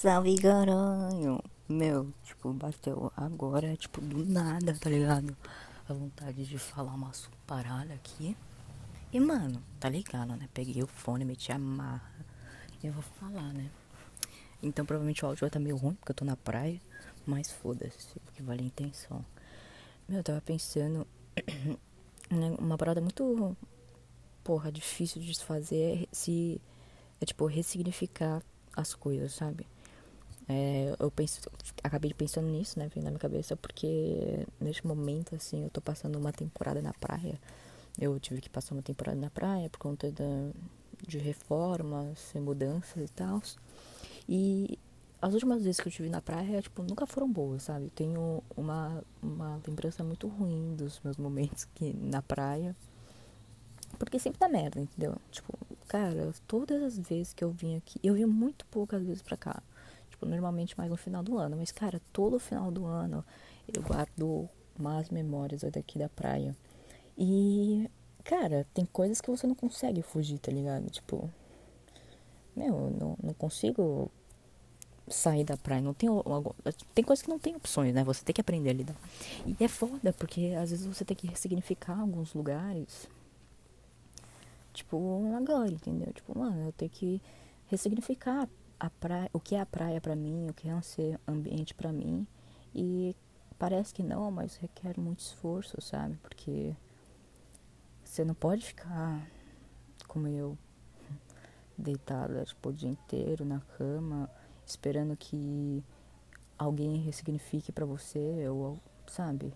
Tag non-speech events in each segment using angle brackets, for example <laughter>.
Salve caralho! Meu, tipo, bateu agora, tipo, do nada, tá ligado? A vontade de falar umas paradas aqui. E, mano, tá ligado, né? Peguei o fone, meti a marra. E eu vou falar, né? Então, provavelmente o áudio vai estar tá meio ruim, porque eu tô na praia. Mas foda-se, porque vale a intenção. Meu, eu tava pensando. <clears throat> Né, uma parada muito. Porra, difícil de se fazer é se. É tipo, ressignificar as coisas, sabe? É, eu penso, acabei pensando nisso, né, vindo na minha cabeça, porque neste momento, assim, eu tô passando uma temporada na praia. Eu tive que passar uma temporada na praia por conta da, de reformas mudanças e tal. E as últimas vezes que eu tive na praia, tipo, nunca foram boas, sabe? Tenho uma, uma lembrança muito ruim dos meus momentos que, na praia. Porque sempre dá merda, entendeu? Tipo, cara, todas as vezes que eu vim aqui, eu vim muito poucas vezes pra cá tipo, normalmente mais no final do ano. Mas, cara, todo final do ano eu guardo más memórias daqui da praia. E, cara, tem coisas que você não consegue fugir, tá ligado? Tipo, meu, não, não consigo sair da praia. Não tem, tem coisas que não tem opções, né? Você tem que aprender a lidar. E é foda, porque às vezes você tem que ressignificar alguns lugares. Tipo, agora, entendeu? Tipo, mano, eu tenho que ressignificar a praia, o que é a praia para mim, o que é um ser ambiente para mim. E parece que não, mas requer muito esforço, sabe? Porque você não pode ficar como eu, <laughs> deitada tipo, o dia inteiro na cama, esperando que alguém ressignifique para você, ou sabe?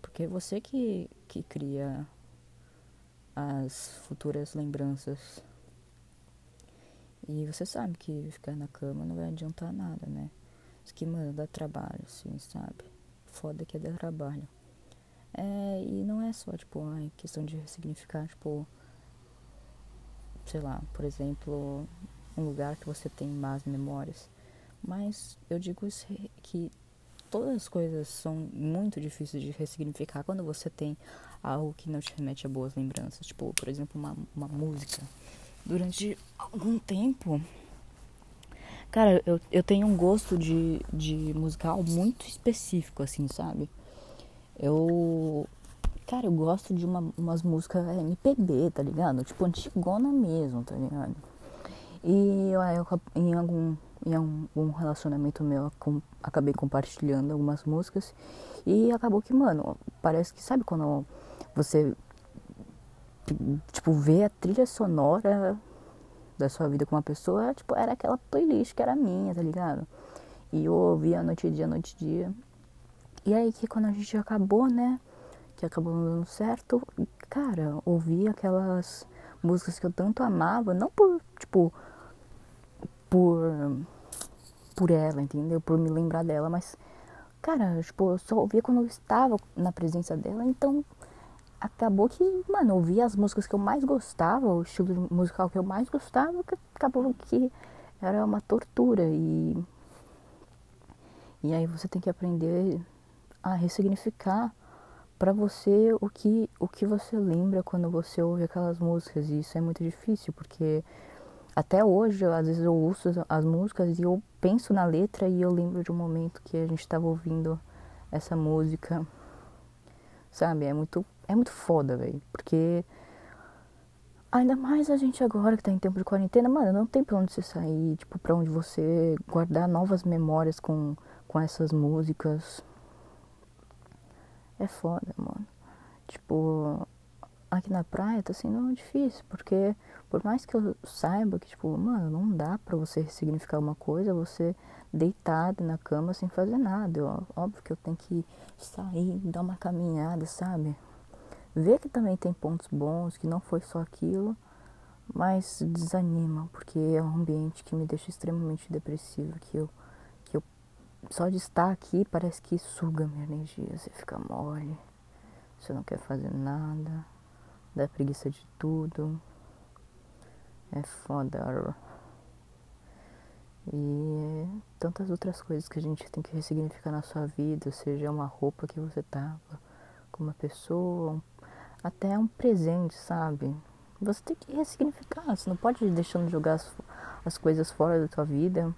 Porque é você que, que cria as futuras lembranças e você sabe que ficar na cama não vai adiantar nada, né? Isso que, mano, dá trabalho, assim, sabe? Foda que é dar trabalho. É, e não é só, tipo, ai, questão de ressignificar, tipo, sei lá, por exemplo, um lugar que você tem más memórias. Mas eu digo que todas as coisas são muito difíceis de ressignificar quando você tem algo que não te remete a boas lembranças. Tipo, por exemplo, uma, uma música durante algum tempo. Cara, eu, eu tenho um gosto de, de musical muito específico, assim, sabe? Eu. Cara, eu gosto de uma, umas músicas MPB, tá ligado? Tipo, antigona mesmo, tá ligado? E eu, eu em algum em algum relacionamento meu acabei compartilhando algumas músicas e acabou que, mano, parece que sabe quando você tipo, ver a trilha sonora da sua vida com uma pessoa, tipo, era aquela playlist que era minha, tá ligado? E eu ouvia noite e dia, noite e dia. E aí que quando a gente acabou, né? Que acabou dando certo, cara, ouvia aquelas músicas que eu tanto amava, não por, tipo, por por ela, entendeu? Por me lembrar dela, mas cara, tipo, eu só ouvia quando eu estava na presença dela, então acabou que, mano, ouvia as músicas que eu mais gostava, o estilo musical que eu mais gostava, que acabou que era uma tortura. E e aí você tem que aprender a ressignificar para você o que o que você lembra quando você ouve aquelas músicas. E isso é muito difícil porque até hoje às vezes eu ouço as músicas e eu penso na letra e eu lembro de um momento que a gente estava ouvindo essa música. Sabe é muito é muito foda, velho. Porque ainda mais a gente agora que tá em tempo de quarentena, mano, não tem pra onde você sair, tipo, pra onde você guardar novas memórias com, com essas músicas. É foda, mano. Tipo, aqui na praia tá sendo difícil, porque por mais que eu saiba que, tipo, mano, não dá pra você ressignificar uma coisa, você deitado na cama sem fazer nada. Eu, óbvio que eu tenho que sair, dar uma caminhada, sabe? Ver que também tem pontos bons, que não foi só aquilo, mas desanima, porque é um ambiente que me deixa extremamente depressivo, que eu, que eu só de estar aqui parece que suga minha energia, você fica mole, você não quer fazer nada, dá preguiça de tudo. É foda. E tantas outras coisas que a gente tem que ressignificar na sua vida, seja uma roupa que você tava com uma pessoa, um até um presente, sabe? Você tem que ressignificar, você não pode ir deixando de jogar as, as coisas fora da tua vida.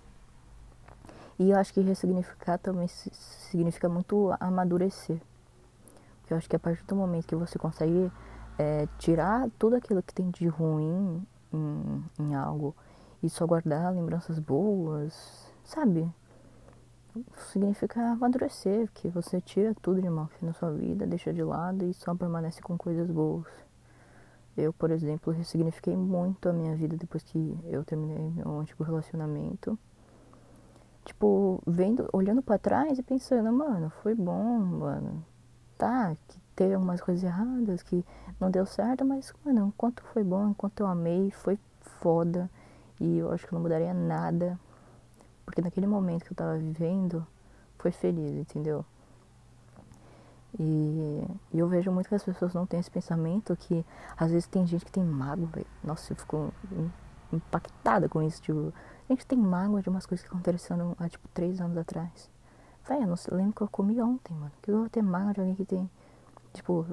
E eu acho que ressignificar também significa muito amadurecer. Porque eu acho que a partir do momento que você consegue é, tirar tudo aquilo que tem de ruim em, em algo e só guardar lembranças boas, sabe? Significa amadurecer, que você tira tudo de mal que na sua vida, deixa de lado e só permanece com coisas boas. Eu, por exemplo, ressignifiquei muito a minha vida depois que eu terminei meu antigo relacionamento. Tipo, vendo, olhando para trás e pensando, mano, foi bom, mano. Tá, que teve algumas coisas erradas, que não deu certo, mas, mano, enquanto foi bom, enquanto eu amei, foi foda. E eu acho que não mudaria nada. Porque naquele momento que eu tava vivendo, foi feliz, entendeu? E, e, eu vejo muito que as pessoas não têm esse pensamento que às vezes tem gente que tem mágoa. Nossa, eu fico impactada com isso, tipo, a gente tem mágoa de umas coisas que aconteceram há tipo três anos atrás. Velho, eu não lembro que eu comi ontem, mano. Que eu vou ter mágoa de alguém que tem, tipo,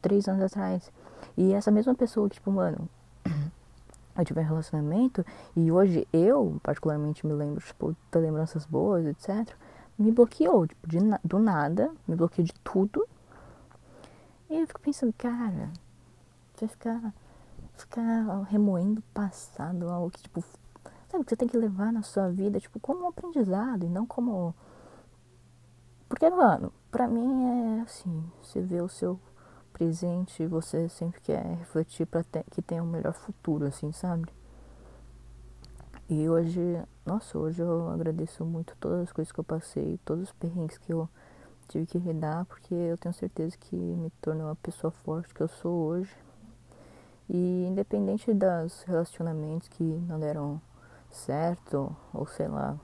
três anos atrás. E essa mesma pessoa que, tipo, mano, eu tive um relacionamento e hoje eu, particularmente, me lembro, tipo, de lembranças boas, etc. Me bloqueou, tipo, de, do nada, me bloqueou de tudo. E eu fico pensando, cara, você ficar, ficar remoendo o passado, algo que, tipo, sabe, que você tem que levar na sua vida, tipo, como um aprendizado e não como. Porque, mano, pra mim é assim, você vê o seu presente, você sempre quer refletir para que tenha um melhor futuro, assim, sabe? E hoje, nossa, hoje eu agradeço muito todas as coisas que eu passei, todos os perrengues que eu tive que lidar, porque eu tenho certeza que me tornou a pessoa forte que eu sou hoje. E independente dos relacionamentos que não deram certo, ou sei lá,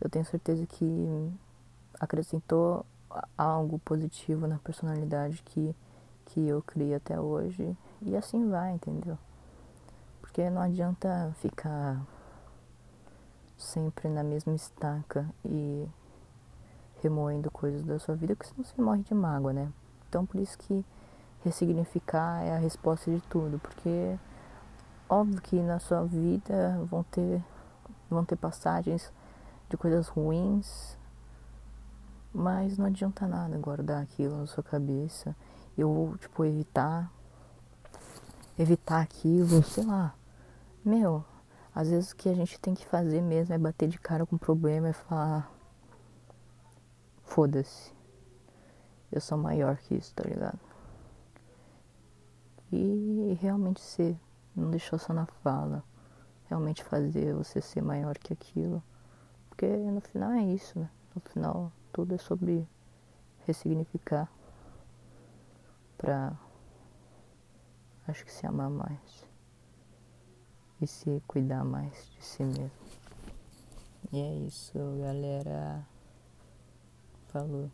eu tenho certeza que acrescentou algo positivo na personalidade que, que eu criei até hoje. E assim vai, entendeu? Porque não adianta ficar sempre na mesma estaca e remoendo coisas da sua vida, porque senão você morre de mágoa, né? Então por isso que ressignificar é a resposta de tudo, porque óbvio que na sua vida vão ter vão ter passagens de coisas ruins, mas não adianta nada guardar aquilo na sua cabeça. Eu, tipo, evitar. Evitar aquilo, sei lá. Meu, às vezes o que a gente tem que fazer mesmo é bater de cara com o problema e falar. Foda-se. Eu sou maior que isso, tá ligado? E realmente ser. Não deixar só na fala. Realmente fazer você ser maior que aquilo. Porque no final é isso, né? No final tudo é sobre ressignificar para acho que se amar mais e se cuidar mais de si mesmo. E é isso, galera. Falou.